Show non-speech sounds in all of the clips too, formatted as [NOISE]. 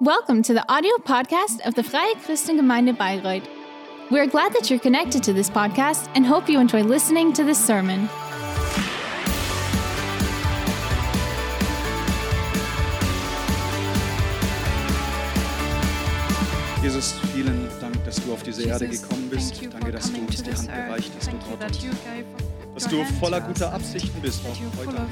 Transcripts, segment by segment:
Welcome to the audio podcast of the Freie Christengemeinde Bayreuth. We're glad that you're connected to this podcast and hope you enjoy listening to this sermon. Jesus, vielen Dank, dass du auf diese Erde gekommen bist. Danke, dass du uns die Hand gereicht hast Thank und you auch that uns. you gave Dass du voller guter Absichten bist, that auch you're heute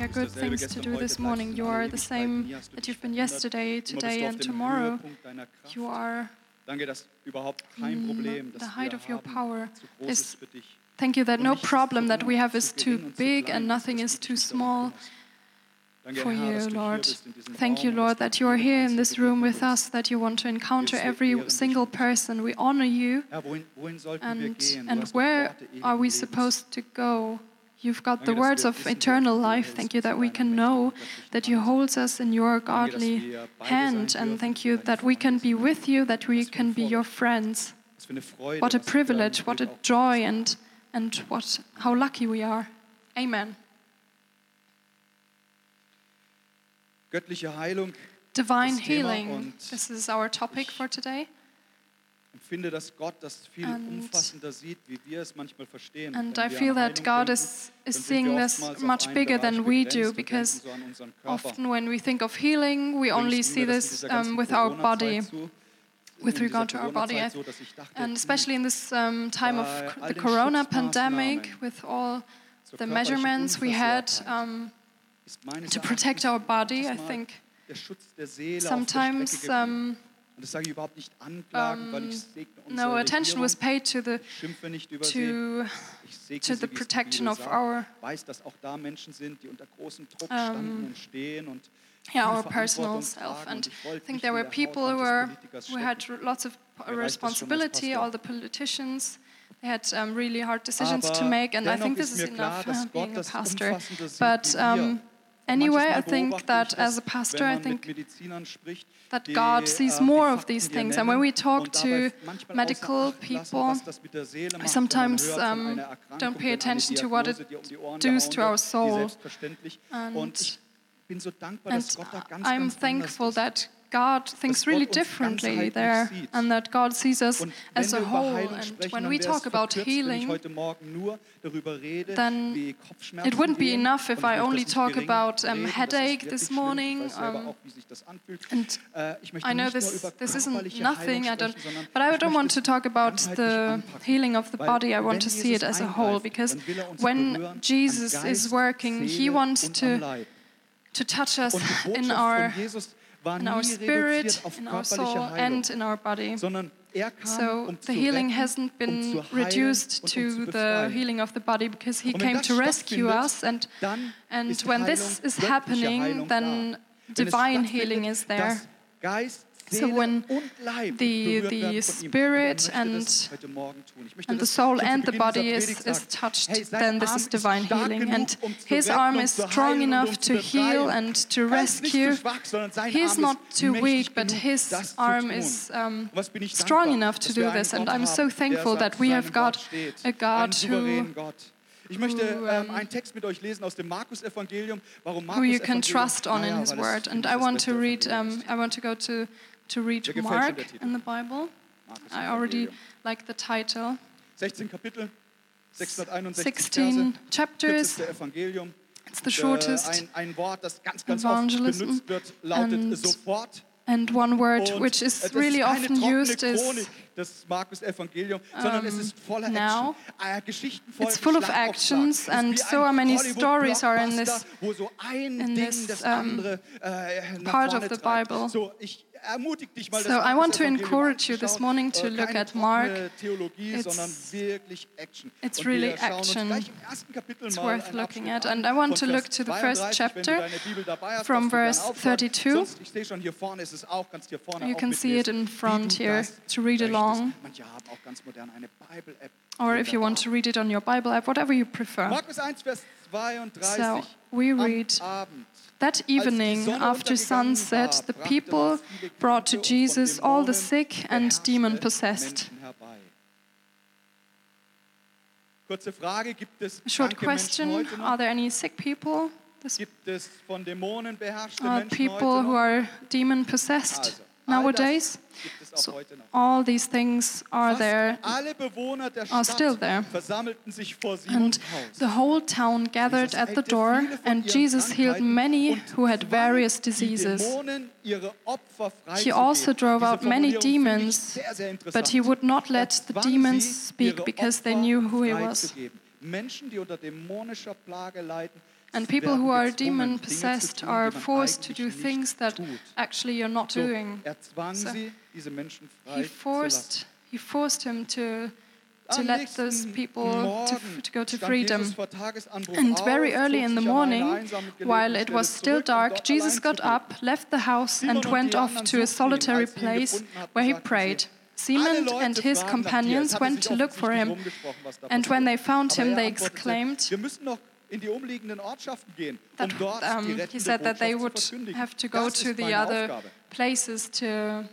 yeah, bist good things to do this morning. You are the same Nie hast du that you've been yesterday, today, and tomorrow. Höhepunkt deiner Kraft. You are Danke, dass überhaupt kein Problem, das the height of your power is ist für dich. Thank you that no problem that we have is too gering und zu big and nothing is too small for you, Lord. bist in diesem Thank you, Lord, that you are here in this room with us, that you want to encounter every single person. We honor you. willst. Herr, wohin, wohin sollten wir And, and where are we supposed to go? You've got the words of eternal life. Thank you that we can know that you hold us in your godly wir beide sein hand. And thank you that we can be with you, that we Was für ein can be your friends. Was für eine Freude, What a was für ein privilege, what a joy, and, and what, how lucky we are. Amen. Divine healing. This is our topic for today. Empfinde, dass Gott das viel And- umfassender sieht, wie wir es manchmal verstehen. And Wenn I wir feel an that Heilung God denken, is, dann is sind seeing wir this oftmals auf much einen bigger Bereich than we begrenzt do und because denken so an unseren Körper. often when we think of healing, we Übrigens only ging see mir das in this dieser ganzen um, with our Corona-Zeit body. so, with in regard dieser to our body. Corona-Zeit I- so, dass ich dachte, And hm, especially in this um, time of Bei c- all the den corona Schutzmaßnahmen pandemic, with all zur the körperlichen measurements we had Unversehrtheit um, ist meines to protect our Erachtens body, I manches Mal think der Schutz der Seele auf der sometimes Strecke geblieben. um, Und das sage ich überhaupt nicht anklagen, weil ich segne unsere no attention was paid to the schimpfe nicht über sie. to Ich segne to the die protection of our weiß, dass auch da Menschen sind, die unter großem Druck standen und stehen und yeah our personal self. And I think there were people who were who had lots of das schon als responsibility. All the politicians they had um, really hard decisions to make, and I think this is klar, enough uh, being a pastor. But um, anyway, I think that as a pastor, I think mit Medizinern spricht, that God sees ähm, more of these things. And when we talk to medical außer Acht lassen, people, was das mit der Seele macht, wenn man sometimes, um, don't pay attention to what it um does to our soul. And- Und ich bin so dankbar, And dass Gott da ganz, I'm thankful that God thinks really differently there and that God sees us as a whole. And when we talk about verkürzt, wenn ich healing, heute Morgen nur darüber rede, then it wouldn't be enough if I only talk about, um, reden, das ist headache this morning, um, auch, wie sich das anfühlt. and Äh, I know this this isn't nothing. I don't, but I don't want to talk about the healing of the body. I want to see it as a whole because er when Jesus is working, He wants to to touch us in our von Jesus war in our spirit, in our soul, Heilung, and in our body. er kam, So um the healing hasn't um been reduced um to the healing of the body because he came to rescue us and and when this is happening then. Divine healing is there. So when the- the werden von ihm. spirit er and- heute Morgen tun. Ich möchte and the soul and the body is, is touched, then this is divine healing. And um his arm is strong enough um to heal and to Er ist nicht zu rescue. schwach, sondern sein He's not too weak, but his arm is um, Und was bin ich strong enough to do this. And I'm so thankful that we have got a God who. Ich möchte who, ähm, um, einen Text mit euch lesen aus dem Markus-Evangelium. Warum who you can trust on in His Word. And I want to read. Um. I want to go to to read Mir gefällt schon Mark in the Bible. Markus I already like the title. 16 Kapitel, 661 16 Verse, chapters. Evangelium. It's the shortest. Äh, ein, ein Wort, das ganz, ganz oft evangelism benutzt wird, lautet and sofort. And one word Und, which is really often used is das Markus-Evangelium, sondern es ist voller now. Action. Äh, It's full of actions and so many stories are in this- wo so ein in this, um, äh, part of the. Bible. So, ich ermutige dich mal, So I want to encourage you this morning to look at Mark. It's- sondern wirklich Action. it's really action. Uns gleich im ersten Kapitel It's worth looking at. And I want to look to the first chapter Wenn du deine Bibel dabei hast, from darfst du gerne verse 32. Sonst, ich sehe schon hier vorne ist es auch, kannst hier vorne You can see it in front here to read along. Manche haben auch ganz modern eine Bible-App. Or if you want to read it on your Bible app, whatever you prefer. Markus 1, Vers 32. So we read That evening, after sunset, the people brought to Kranke und von Jesus all the sick and demon possessed. Menschen herbei. Kurze Frage, gibt es Short question? Are there any sick people Gibt es von Dämonen beherrschte are Menschen people who are demon possessed nowadays. das gibt es auch So all these things are there, alle Bewohner der are still there. versammelten sich vor and the whole town gathered at the door, and Jesus healed many who had various diseases. Dämonen, ihre Opfer He also drove out many Formulierung finde ich demons, but he would not Er let the demons speak because they knew who he was. Menschen, die unter dämonischer Plage leiden, And people who are demon possessed are forced to do things that actually you're not doing. So, sie, diese Menschen frei He forced, he forced him to, to let those people to, to go to freedom. Jesus vor Tagesanbruch And very early in the sich an eine morning, while it was still um dark, Jesus got up, left the house, and went off to a solitary Als sie ihn place where he prayed. Simon and his fragen nach dir. Es companions went to look for him, rumgesprochen, was da and when they found him, er they exclaimed wir müssen noch in die umliegenden Ortschaften gehen, that um dort die um, he rettende said that they would have to go to the other Aufgabe. places to,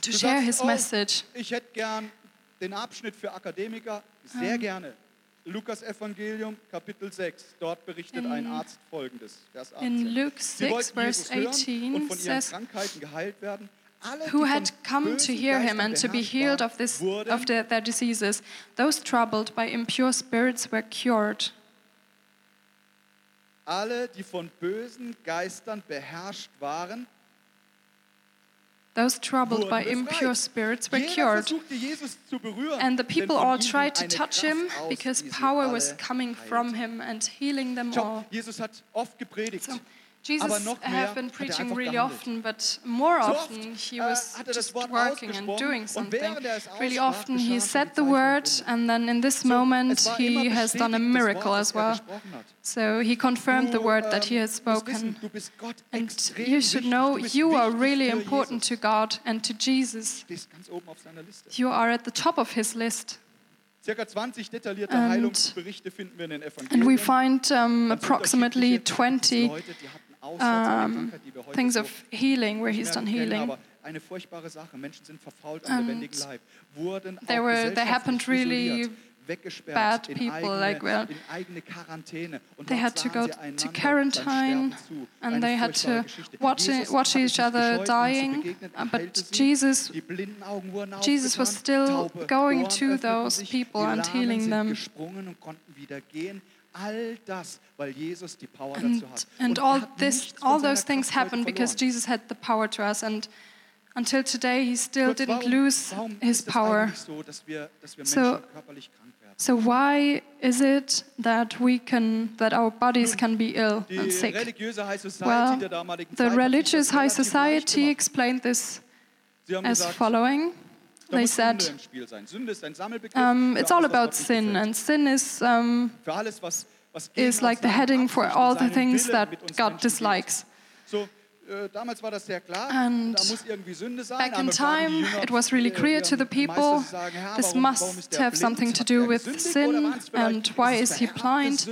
to Du share sagst, his oh, message. Ich hätte gern den Abschnitt für Akademiker, sehr gerne. Lukas Evangelium, Kapitel 6. Dort berichtet ein Arzt folgendes, Vers 18. In Luke 6, wollten verse Jesus hören und 18 von ihren says, Krankheiten geheilt werden. Alle, who had come to hear him and to be healed of, this, of their, their diseases. Those troubled by impure spirits were cured. Alle, die von bösen Geistern beherrscht waren, Those troubled wurden by befreit. impure spirits were Jeder cured. versuchte Jesus zu berühren, And the denn people von all ihm tried ging to eine touch Kraft him aus, because die sie power was alle coming heilte. from him and healing them Schau, all. Jesus hat oft gepredigt. So, Jesus Aber noch I have been er preaching really often, but more often he äh, was hat er das just working and doing something. er Really often he said the word, and then in this moment es war immer he has done a miracle as er well. So he confirmed the word that he ähm, has spoken. du bist Gott And you should know you are really important to God and to Jesus. Du stehst ganz oben auf seiner Liste. You are at the top of his list. Circa 20 detaillierte And- Heilungsberichte finden wir in den Evangelien. And we find um, approximately unterschiedliche 20 Leute, die hatten Aussatz an um, Krankheit, die wir heute things of healing where he's done healing. Aber eine furchtbare Sache. Menschen sind verfault am And wurden they were- they happened really bad in people, eigene, like, well, eigene Quarantäne. Und They had to go to quarantine, and they had to watch, watch each other gescheut, ihnen zu dying. Uh, but. Jesus Die blinden Augen wurden Jesus was still going to those people and healing them. Gesprungen und konnten wieder gehen. All das, weil Jesus die Power dazu and, hat. and Und er all this all those things happened because. Jesus had the power to us and until today he still didn't lose his power so, dass wir, dass wir So- körperlich krank werden? so why is it that we can that our bodies can be ill and sick religiöse High Society well der damaligen the religious high society explained this as following they said im Spiel sein. Sünde ist ein Sammelbegriff. um, it's all about sin and sin is um, Für alles, was, was gegen is like the heading for all the things that God dislikes So, äh, damals war das sehr klar, And da muss irgendwie Sünde sein. back in Einmal fragen die time, it was really äh, clear to the people sie sagen, Herr, this must have something to do with sin, oder waren's vielleicht- and why is he blind?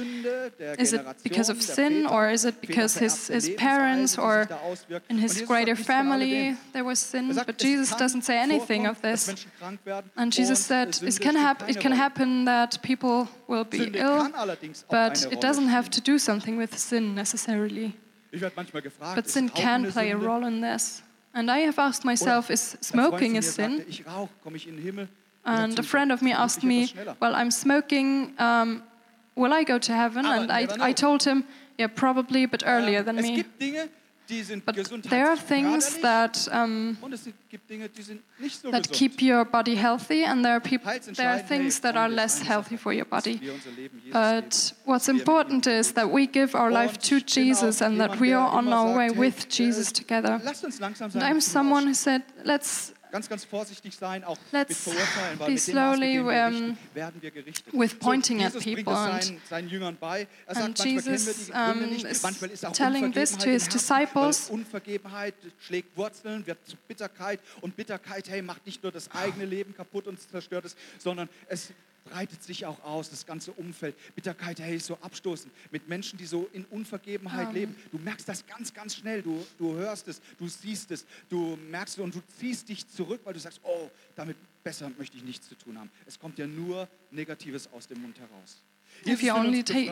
Is it because of sin, or is it because his, his parents, or sich da auswirkt? in his greater nichts von alledem. family there was sin? Er But Jesus doesn't say anything of this. Menschen krank werden And Jesus said it can, hap- it can happen that people will be ill, kann allerdings auch but it doesn't have to do something with sin necessarily. Ich werde manchmal gefragt, But sin can play a role in this. And I have asked myself, is smoking a sin? Ich rauche, komme ich in den Himmel? And a friend of me asked me. Well, I'm smoking, um, will I go to heaven? And I, I told him, Yeah, probably, but earlier than me. Gibt Dinge, die sind But there are things that, um, und es gibt Dinge, die sind nicht so that keep your body healthy, and there are, peop- there are things that are less healthy for your body. wir unser Leben Jesus But what's dass wir mit ihm important is that we give our life to Jesus and that we are on our way with äh, Jesus together. Lasst uns langsam And. I'm someone who said, let's ganz, ganz vorsichtig sein, auch mit Let's Verurteilen, weil mit dem Maß, mit slowly, dem werden wir gerichtet. with pointing so, at Jesus people bringt es seinen, seinen Jüngern bei. Er sagt, manchmal kennen wir Jesus, die Gründe nicht. Manchmal ist auch telling this to his disciples. Unvergebenheit schlägt Wurzeln, wird zu Bitterkeit. Und Bitterkeit, hey, macht nicht nur das eigene Leben kaputt und zerstört es, sondern es breitet sich auch aus, das ganze Umfeld. Bitterkeit, hey, ist so abstoßend. Mit Menschen, die so in Unvergebenheit leben. Du merkst das ganz, ganz schnell. Du, du hörst es, du siehst es, du merkst es und du ziehst dich zurück, weil du sagst, oh, damit besser möchte ich nichts zu tun haben. Es kommt ja nur Negatives aus dem Mund heraus. If you only take,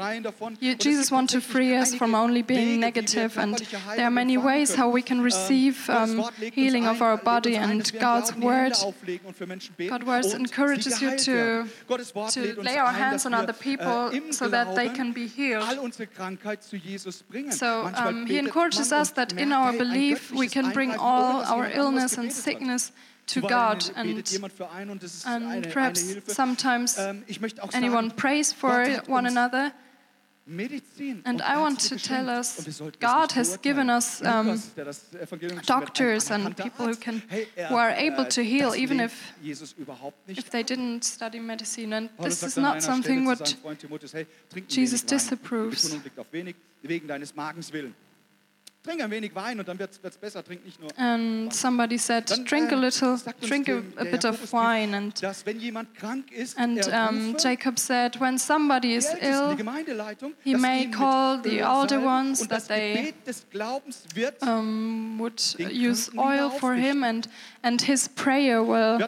Jesus wants to free us from only being Wege, wie wir negative, and there are many ways how we can Ähm, receive um, Wort lädt uns healing of our body, and dass wir im God's Glauben die Hände word. auflegen und für Menschen beten God's word encourages you to- werden. Gottes Wort to lay our hands on other people äh, so that they can be healed. all unsere Krankheit zu Jesus bringen. So um, he encourages us that in our belief we can bring all our illness and sickness to God, and jemand für einen und das ist and perhaps sometimes Ähm, ich möchte auch anyone prays for one another. And I want to tell us, Und wir sollten God has given us, um, Lukas, der das Evangelium geschrieben hat, doctors and people who can- er, who are able äh, to heal, even if- Jesus überhaupt nicht if they didn't study medicine. And this is not something what seinem Freund Timotheus, hey, trink ein Jesus disapproves. Trink ein wenig Wein und dann wird es besser. Trink nicht nur. and somebody said, Dann, drink a äh, little, drink a, a bit of Jakobusbrief, wine. And, dass wenn jemand krank ist, and um, Jacob said, when somebody is ill, he may call the older ones und that they, um, would use oil for him, and, and his prayer will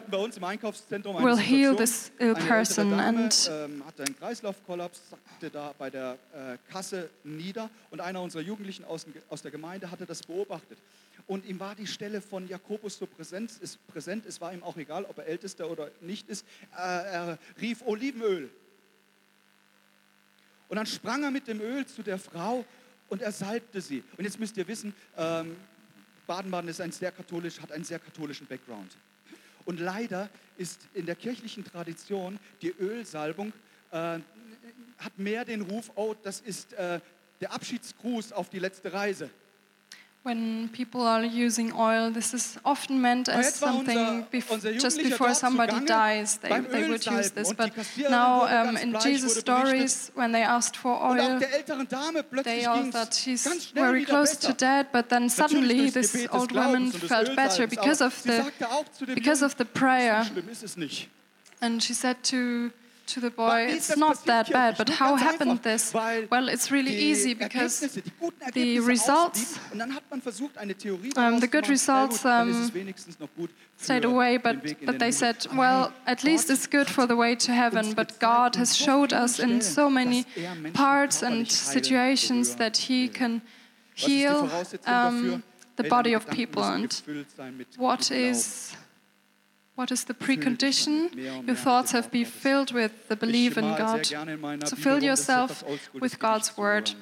will heal this ill person and- ähm, hatte einen Kreislaufkollaps, sackte da bei der äh, Kasse nieder und einer unserer Jugendlichen aus der Gemeinde hatte das beobachtet. Und ihm war die Stelle von Jakobus so präsent, ist präsent, es war ihm auch egal, ob er Ältester oder nicht ist, er rief Olivenöl. Und dann sprang er mit dem Öl zu der Frau und er salbte sie. Und jetzt müsst ihr wissen, ähm, Baden-Baden ist ein sehr katholisch, hat einen sehr katholischen Background. Und leider ist in der kirchlichen Tradition die Ölsalbung äh, hat mehr den Ruf, oh, das ist äh, der Abschiedsgruß auf die letzte Reise. When people are using oil, this is often meant as something bef- just before somebody dies, they, they would use this. But now, um, in Jesus' stories, when they asked for oil, der älteren Dame plötzlich they all thought she's schnell very close to death, but then suddenly this durchs Gebet des old woman Glaubens und des felt better because of the sagte auch zu dem because of the prayer. so schlimm ist es nicht. And she said to to the boy, it's not that bad, but how happened this? Well, it's really easy because Ergebnisse, die guten the results, ausblieben. und dann hat man versucht, eine Theorie um, the good results, Na gut, dann ist um, es wenigstens noch gut stayed away, but, but they said, well, at least it's good for the way to heaven. But God has showed us in so many er parts and situations that He can Was ist die heal um, the body of people. And gefüllt sein mit what is what is the precondition? damit mehr und Your thoughts have Wort be filled with the belief in God. gerne in meiner To fill um ist yourself etwas oldschool, das with God's word.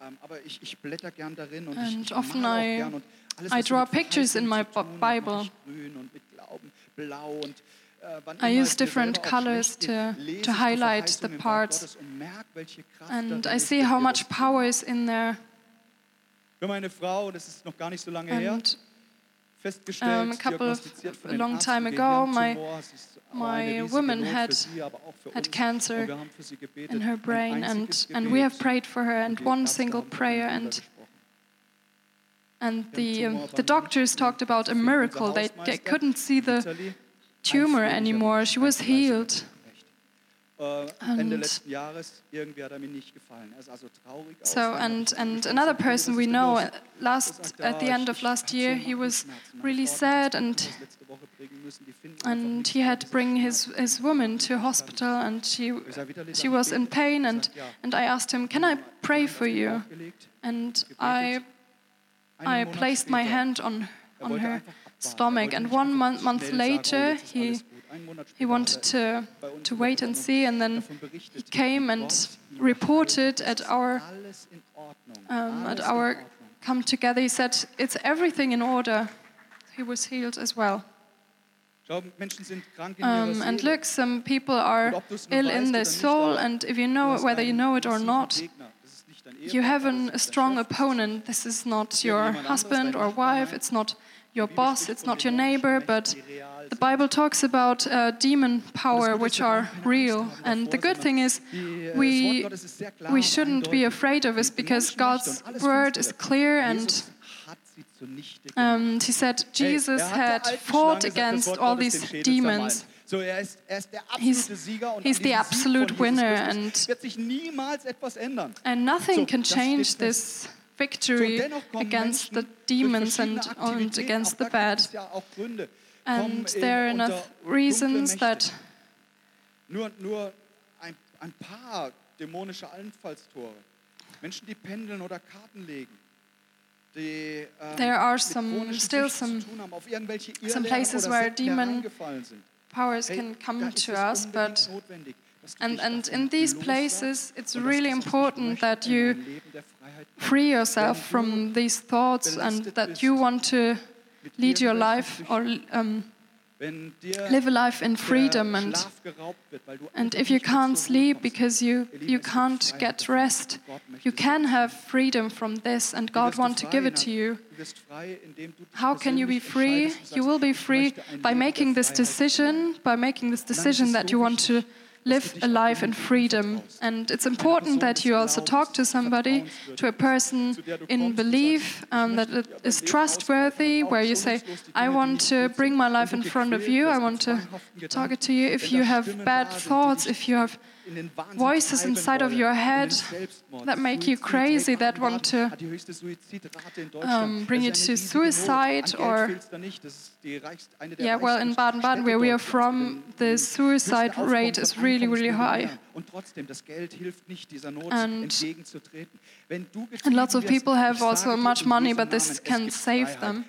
Ähm, aber ich, ich blätter gern darin und And often I- gern und alles, I draw pictures in my zu tun hat, Bi- mache ich Bible. grün und mit Glauben blau und äh, I use different colors to- to highlight the Verheißung im Wort parts. Gottes und merke, welche Kraft And I see how much power is in there. Für meine Frau, das ist noch gar nicht so lange her, And festgestellt, Um, a couple of- a long time ago, my- Hirntumor. Es ist aber my woman had- sie, aber auch für had cancer Und wir haben für sie gebetet. in her brain, and, and we have prayed for her, and one single prayer, and and the um, the doctors talked about a miracle. They, they couldn't see the tumor anymore. She was healed. Mensch, echt. Äh, Ende And- letzten Jahres, irgendwie hat er mir nicht gefallen. Er sah so traurig. So Dann and and another person we know, last at the end of last year, he was really sad and and he had to bring his his woman to hospital, and she she was in pain, and and I asked him, can I pray for you? And I I placed my hand on on her stomach, and one month, month later, he he wanted to to wait and see, and then he came and reported at our um, at our come together. He said it's everything in order. He was healed as well. Um, and look, some people are ill in their soul, and if you know it, whether you know it or not, you have an, a strong opponent. This is not your husband or wife, it's not your boss, it's not your neighbor, but the Bible talks about uh, demon power, which are real. And the good thing is, we, we shouldn't be afraid of it because God's word is clear and um, he said Jesus had fought against all these demons. So, er er He's- absolute Sieger und he's the absolute winner and- wird sich niemals etwas ändern. And nothing can change this victory against the demons and, and against the bad. And there are enough reasons that nur, nur ein, ein paar dämonische Menschen, die pendeln oder Karten legen. Die, ähm, There are some, still some, some places where demon powers can come to us, but and, and in these places, it's really important that you free yourself from these thoughts and that you want to lead your life or um, live a life in freedom and, and if you can't sleep because you, you can't get rest, you can have freedom from this and God wants to give it to you. How can you be free? You will be free by making this decision, by making this decision that you want to live a life in freedom. And it's important that you also talk to somebody, to a person in belief um, that it is trustworthy, where you say, I want to bring my life in front of you, I want to talk it to you. If you have bad thoughts, if you have voices inside of your head that make you crazy, that want to um, bring you to suicide or. Yeah, well, in Baden Baden, where we are from, the suicide rate is really, really high. And, and lots of people have also much money, but this can save them.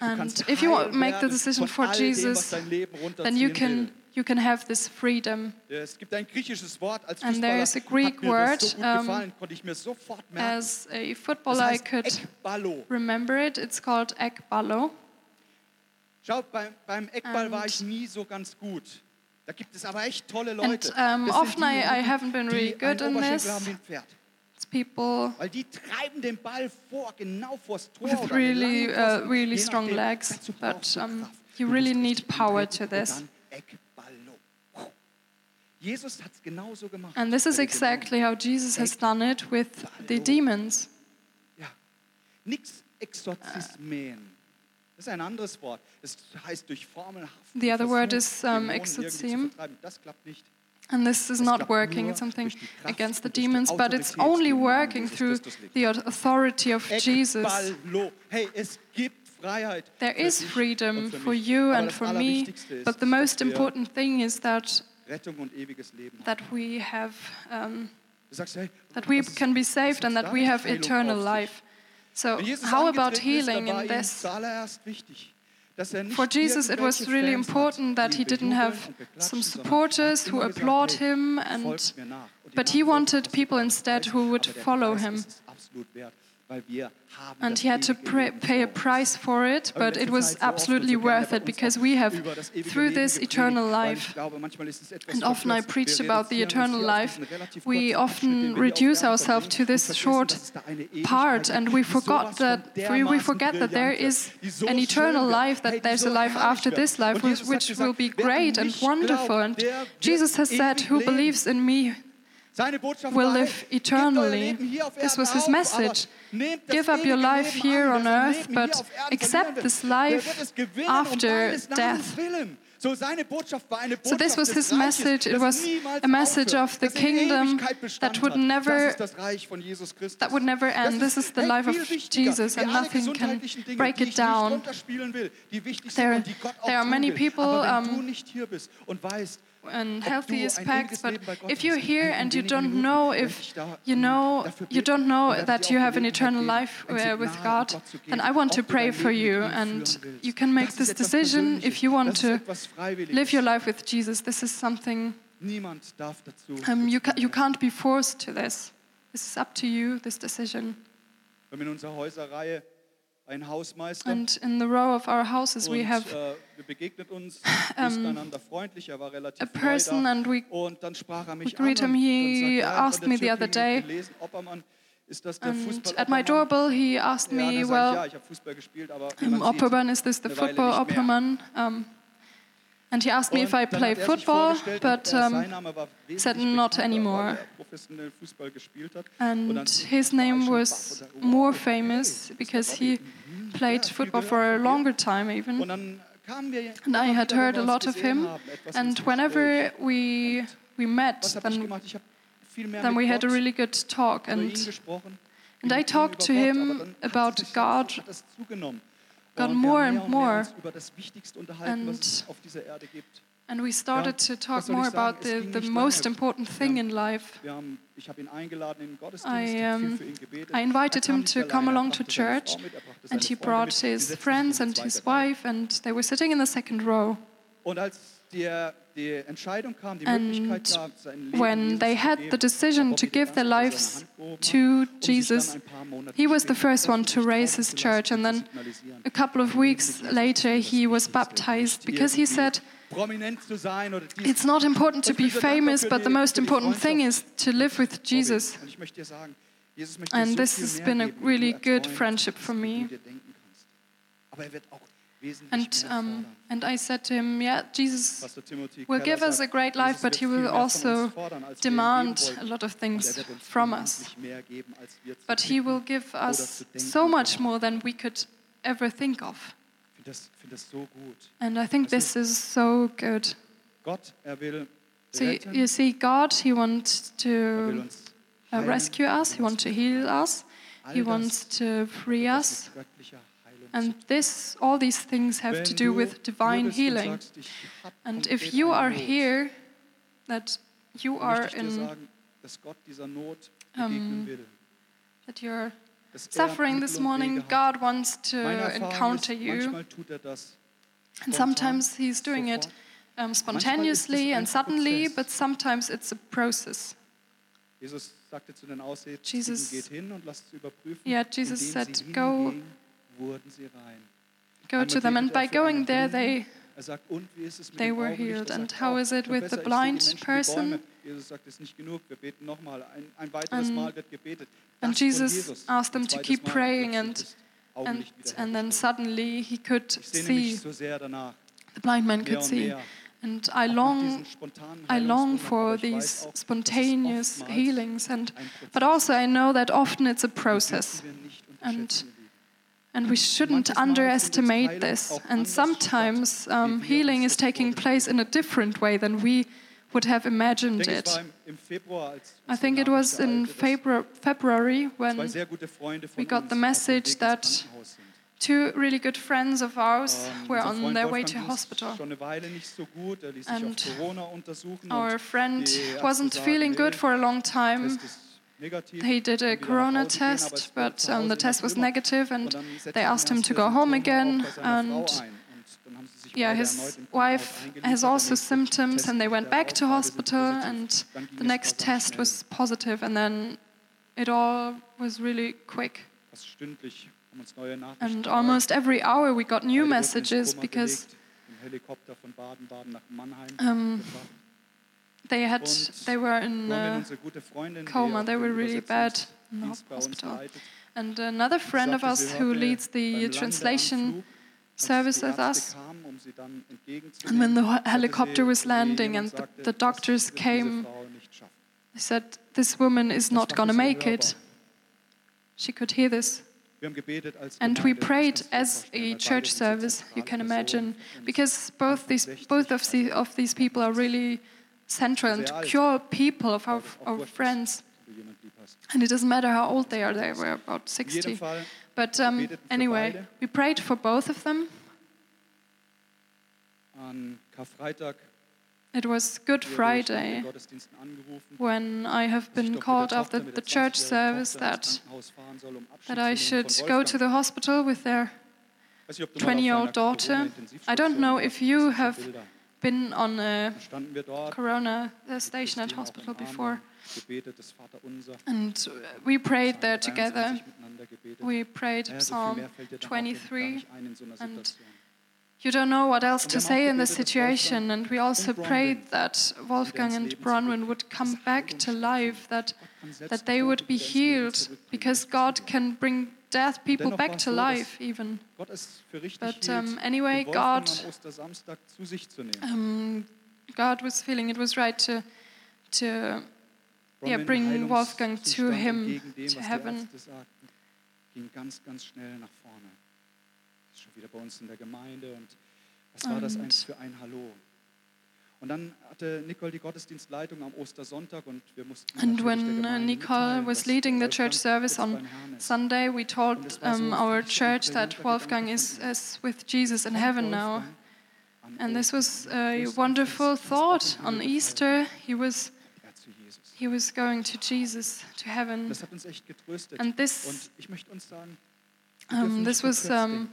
And if you make the decision for Jesus, then you can you can have this freedom. Äh, es gibt ein griechisches Wort als And there is a Greek word. So um, gefallen, um, so as a footballer, das heißt I could Eckballo. remember it. It's called Eckballo. Schau, beim, beim Eckball and war ich nie so ganz gut. Da gibt es aber echt tolle Leute. And, um, often die, I, I haven't been really good in this. Haben people Weil die treiben den Ball vor, genau vors Tor with really, uh, really strong legs, but um, you really need power to this. Jesus hat genauso gemacht. And this is exactly how Jesus has done it with the demons. Ja, nichts Exorzismen. Das ist ein anderes Wort. Heißt durch The other word is um, exorzim. Das klappt nicht. And this is not working, it's something against the demons, but it's only working through the authority of Jesus. There is freedom for you and for me, but the most important thing is that Rettung und ewiges Leben that we have um, sagst, hey, that we can be saved and that we have eternal life. So how about healing in this? For Jesus, it was really important that he didn't have some supporters who applaud him, and, but he wanted people instead who would follow him. And he had to pay a price for it, but it was absolutely worth it because we have, through this eternal life, and often I preached about the eternal life, we often reduce ourselves to this short part and we forgot that we forget that there is an eternal life, that there's a life after this life which will be great and wonderful. And Jesus has said, Who believes in me will live eternally. This was his message give up your life here on earth, but accept this life after death. So this was his message. It was a message of the kingdom that would never that would never end. This is the life of Jesus, and nothing can break it down. There, there are many people. Um, and healthy aspects. But if you're here and you don't know if you know you don't know that you have an eternal life eh, with God, then I want to pray for you, and you can make this decision if you want to live your life with Jesus. This is something. Um, you, ca you can't be forced to this. This is up to you, this decision ein Hausmeister. And in the row of our houses we have äh, wir begegnet uns, [LAUGHS] ähm, um, einander freundlich, er war relativ a person and we, und dann sprach er mich an him, he er, asked me the other day, gelesen, Oppermann, ist das der and at my doorbell he asked me, well, ja, ich Fußball gespielt, aber um, Oppermann, is this the football Oppermann? Um, and he asked me if I play football, but um, said not anymore. And his name was more famous because he played football for a longer time, even. And I had heard a lot of him. And whenever we we met, then, then we had a really good talk. And, and I talked to him about God got more and more. And, and we started to talk more about the, the most important thing in life. I, um, I invited him to come along to church, and he brought his friends and his wife, and they were sitting in the second row. Und als die, die Entscheidung kam, die And Möglichkeit gab, sein Leben when they had the decision to give their lives seine Hand gehoben hat, to Jesus, ein paar Monate he was the first one to raise his church, and then a couple of weeks later he was baptized because he said, prominent zu sein oder dies. It's not important to be ich bin so dankbar famous, but the most important thing is to live with Jesus. Und ich möchte dir sagen, Jesus möchte And this has been a really good friendship for me. Du dir denken kannst. Aber er wird auch wesentlich And, um, and I said to him, Yeah, Jesus will give us a great life, but he will also uns fordern, als wir ihm demand a lot of things er from us. unendlich mehr geben, als wir zu But he will give us so much more than we could ever think of. Ich finde das, finde das so gut. And I think this is so good. Er So you, you see, God, He wants er to uh, rescue er us, He wants to heal us, He wants to free us. And this, all these things have to do with divine healing. sagst, ich hab And if you are here, that you are möchte ich dir in, sagen, dass Gott dieser Not begegnen um, that you're er suffering this morning, God wants to encounter you. er And sometimes He's doing it um, spontaneously and suddenly, but sometimes it's a process. Jesus sagte zu den Aussätzigen, Jesus- geht hin und lasst es überprüfen. Yeah, Jesus said, "Go- hingingen, wurden sie rein. Go to them, and er by going there, they Er sagt, und wie ist es mit they were healed. And how is it with the ich sehe die blind person? Bäume. Jesus sagt, es ist nicht genug, wir beten nochmal. Ein, ein weiteres And- Mal wird gebetet. and Jesus asked them to keep praying and- and, and then suddenly he could see. mich so sehr danach, The blind man could see. And I long, I long for aber ich weiß these auch, dass es spontaneous healings. And but also I know that often it's a process, Den dürfen wir nicht And unterschätzen, ihr Lieben. And we shouldn't manches Mal findet underestimate this. And sometimes um, healing is taking place in a different way than we would have imagined it. war im, im Februar, als I think it was in February, when sehr gute Freunde von we got the message that two really good friends of ours Ähm, were on their way to hospital. Schon eine Weile nicht so gut. Er And auf Corona untersuchen. Our friend wasn't feeling good for a long time. Test ist negativ. He did a kann wieder nach corona Hause gehen, aber test, but um, the test was negative, and they asked him to go home again. auch bei seiner And Frau ein. Und dann haben sie sich yeah, his erneut im Krankenhaus wife has also symptoms, and they went back to hospital, and the next test was positive, and then it all was really quick. fast stündlich haben uns neue Nachrichten And almost every hour we got new Beide wurden ins messages because gelegt, im Helikopter von Baden-Baden nach Mannheim um. They had they were in uh, unsere gute Freundin, die coma. They were really bad in the Übersetzungsdienst bei uns hospital. And another friend of us who leads the translation service with us. um And when the helicopter was landing and the, the doctors came, they said, This woman is not going to make it. She could hear this. Wir haben gebetet als And we prayed kannst du dir as a church service, you can imagine, because both these, both of, the, of these people are really central and cure people of our, our friends. Wenn du jemand lieb hast. And it doesn't matter how old they are, they were about 60. But um, anyway, we prayed for both of them. It was Good wurde ich nach den Friday when I have been called after the church service that, Krankenhaus fahren soll, um that I should go to the hospital with their Weiß nicht, ob du mal auf 20-year-old daughter. I don't know if you have. Been on a Dann standen wir dort, corona station at hospital before, haben gebetet, das Vaterunser, and we prayed there together. 23 miteinander gebetet. We prayed Naja, so viel Psalm mehr fällt dir dann auch gar 23. nicht ein in so einer and You don't know what else to say in this situation, and we also prayed that Wolfgang and Bronwyn would come er back to life, that, Gott kann selbst that they would be wieder ins Leben healed, because God can bring dead people dennoch back to so, life, even. Gott es für richtig But um, anyway, God, um, God was feeling it was right to, to yeah, bring Wolfgang to him, dem, to heaven. Sagten, ging ganz, ganz schnell nach vorne. Schon wieder bei uns in der Gemeinde und was war das eigentlich für ein Hallo? And when uh, Nicole was leading the church service on beim Herrn ist. Sunday, we told es war so um, our church that Wolfgang is, is with Jesus in heaven now. And this was a wonderful thought. On Easter, he was er he was going to Jesus, to heaven. Das hat uns echt getröstet. And this- Und ich möchte uns sagen, Um, this was um, denken.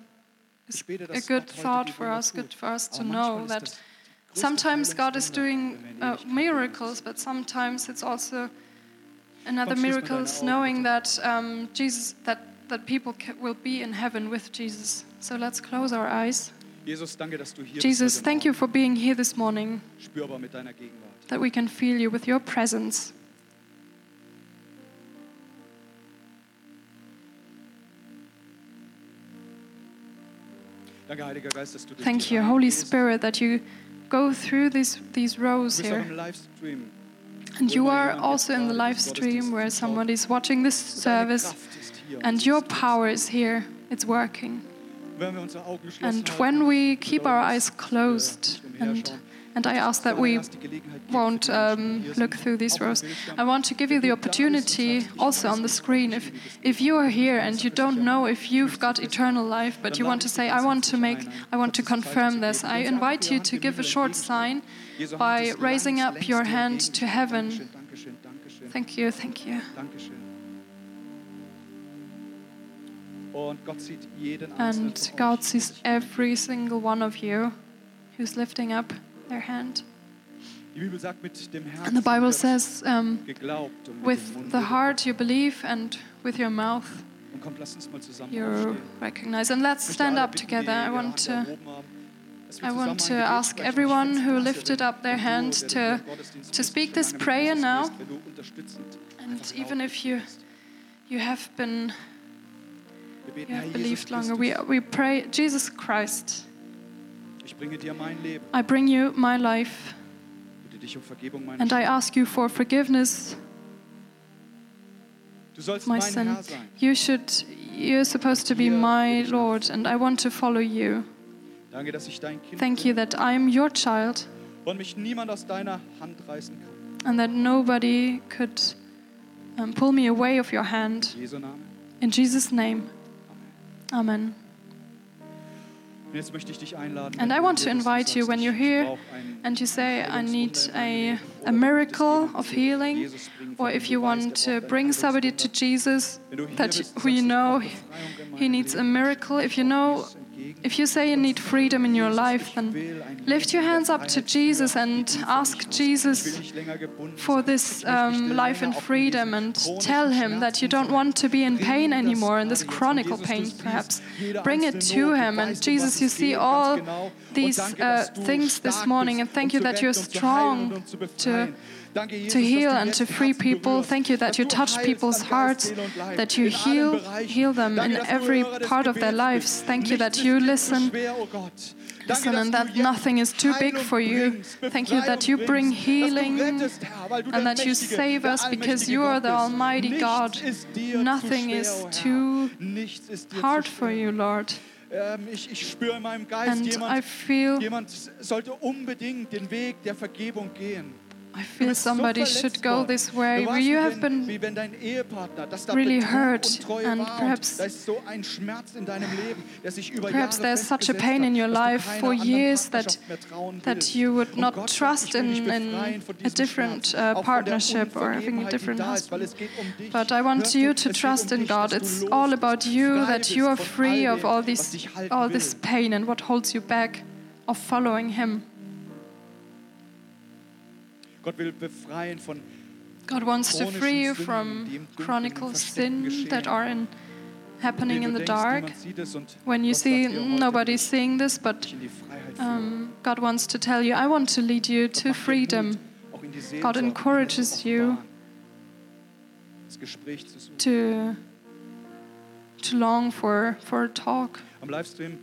is Ich bete, a good thought for us, good for us to know that das die größte sometimes God is doing wenn wir in uh, miracles, but sometimes it's also another mal miracles knowing that um, Jesus that that people ca- will be in heaven with Jesus. So let's close our eyes. Jesus, danke, dass du hier Jesus, thank you for being here this morning, Spürbar mit deiner Gegenwart. that we can feel you with your presence. Danke, Heiliger Geist, dass du Thank you, Holy. Spirit, that you go through these these rows Du bist auch here. And you are also in the live stream where somebody is watching this service, Kraft ist hier und and your power is here. It's working. Wenn wir unsere Augen geschlossen And when we keep our eyes closed, and and I ask that we won't um, look through these rows. I want to give you the opportunity, also on the screen, if, if you are here and you don't know if you've got eternal life, but you want to say, I want to make, I want to confirm this, I invite you to give a short sign by raising up your hand to heaven. Thank you, thank you. And God sees every single one of you who's lifting up their hand. Die Bibel sagt, mit dem Herzen And the Bible says, um, geglaubt und mit with the heart you believe, and with your mouth Und kommt, lasst uns mal zusammen you recognize. And let's stand up together. I want to. erhoben haben, dass wir I want to ask everyone who lifted up their hand to- to speak this prayer now. bist, wenn du unterstützend And even if you you have been you have believed longer, we we pray, Jesus Christ. Bringe dir mein Leben. I bring you my life, Bitte dich um Vergebung meiner and I ask you for forgiveness, Du sollst my mein sin. Herr sein. You should. You're supposed to be my Lord, and I want to follow you. Danke, dass ich dein Kind Thank you that I'm your child, und mich niemand aus deiner Hand reißen kann. and that nobody could um, pull me away of your hand. In In Jesus' name, Amen. And I want to hier bist und invite you when you're here and you say, I need a, a miracle of healing, or if you want to bring somebody to Jesus, Wenn du hier that who you know brauch Befreiung in meinem he needs a miracle. If you know, brauch Jesus entgegen. If you say you need freedom in your life, then lift your hands up to Jesus and ask. Jesus for this um, life and freedom and tell him that you don't want to be in pain anymore, in this chronical pain perhaps. Bring it to him. And Jesus, you see all these uh, things this morning. And thank you that you're strong to to heal and to free people. Thank you that you touch people's hearts, that you heal, heal them in every part of their lives. Thank you that ist you listen Listen, and that nothing is too big for you. Thank you that you bring healing and that you save us because you are the. Almighty God. Nothing is too hard for you, Lord. Ich, ich spüre in meinem Geist, And I jemand, jemand sollte unbedingt den Weg der Vergebung gehen. I feel somebody should go this way you have been wie wenn dein Ehepartner, dass da really hurt and perhaps- da ist so ein Schmerz in deinem Leben, der sich über Perhaps there's such a pain in your hat, dass du life for years that- Partnerschaft mehr trauen that you would not trust ich will dich in- in a different, uh, auch von der partnership or having a different da ist, weil husband. um. But I want you to trust um in God. It's all about you, that you are free of all this, all this pain and what holds you back of following Him. Gott will befreien von God wants to free you from die im Dunkeln, chronical im Versteckten sin that are in, happening in the dark. niemand sieht es und When you see dir nobody's seeing this, but dich in die Freiheit führen. um, God wants to tell you, I want to lead you to freedom. Mut, auch in die God encourages you offenbaren, das Gespräch zu suchen. to to long for for a talk. Am Livestream,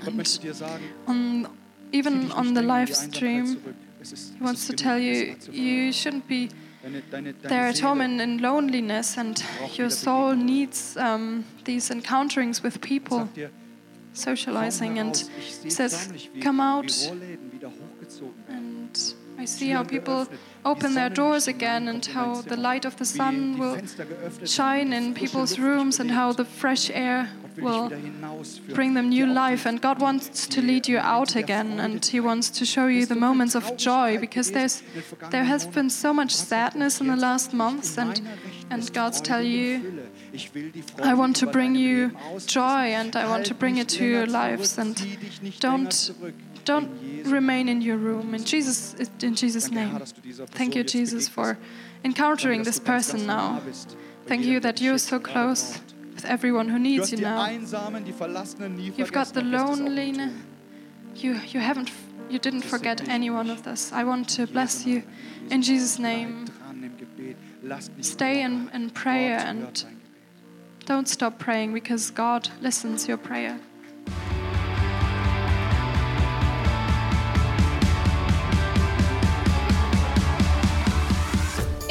Gott And möchte dir sagen, On even on the live stream, zurück. Es ist, He wants to tell you you shouldn't be there at home in, in loneliness, and your soul needs um, these encounterings with people, socializing, and sehe says, "Come out." and I see how people open their doors again, and how the light of the sun will shine in people's rooms, and how the fresh air will bring them new life. And God wants to lead you out again, and He wants to show you the moments of joy because there's there has been so much sadness in the last months, and and God's tell you. I want to bring you joy and I want to bring it to your lives and don't don't remain in your room in Jesus in Jesus name. Thank you Jesus for encountering this person now. Thank you that you're so close with everyone who needs you now. You've got the lonely. You, you haven't you didn't forget any one of this. I want to bless you in Jesus' name. Stay in, in prayer and don't stop praying because God listens your prayer.